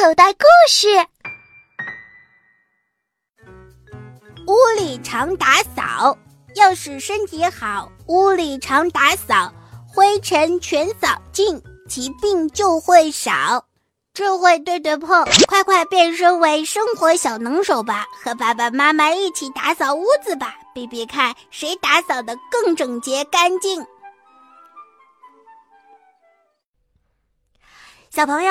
口袋故事。屋里常打扫，要使身体好，屋里常打扫，灰尘全扫净，疾病就会少。智慧对对碰，快快变身为生活小能手吧！和爸爸妈妈一起打扫屋子吧，比比看谁打扫的更整洁干净。小朋友，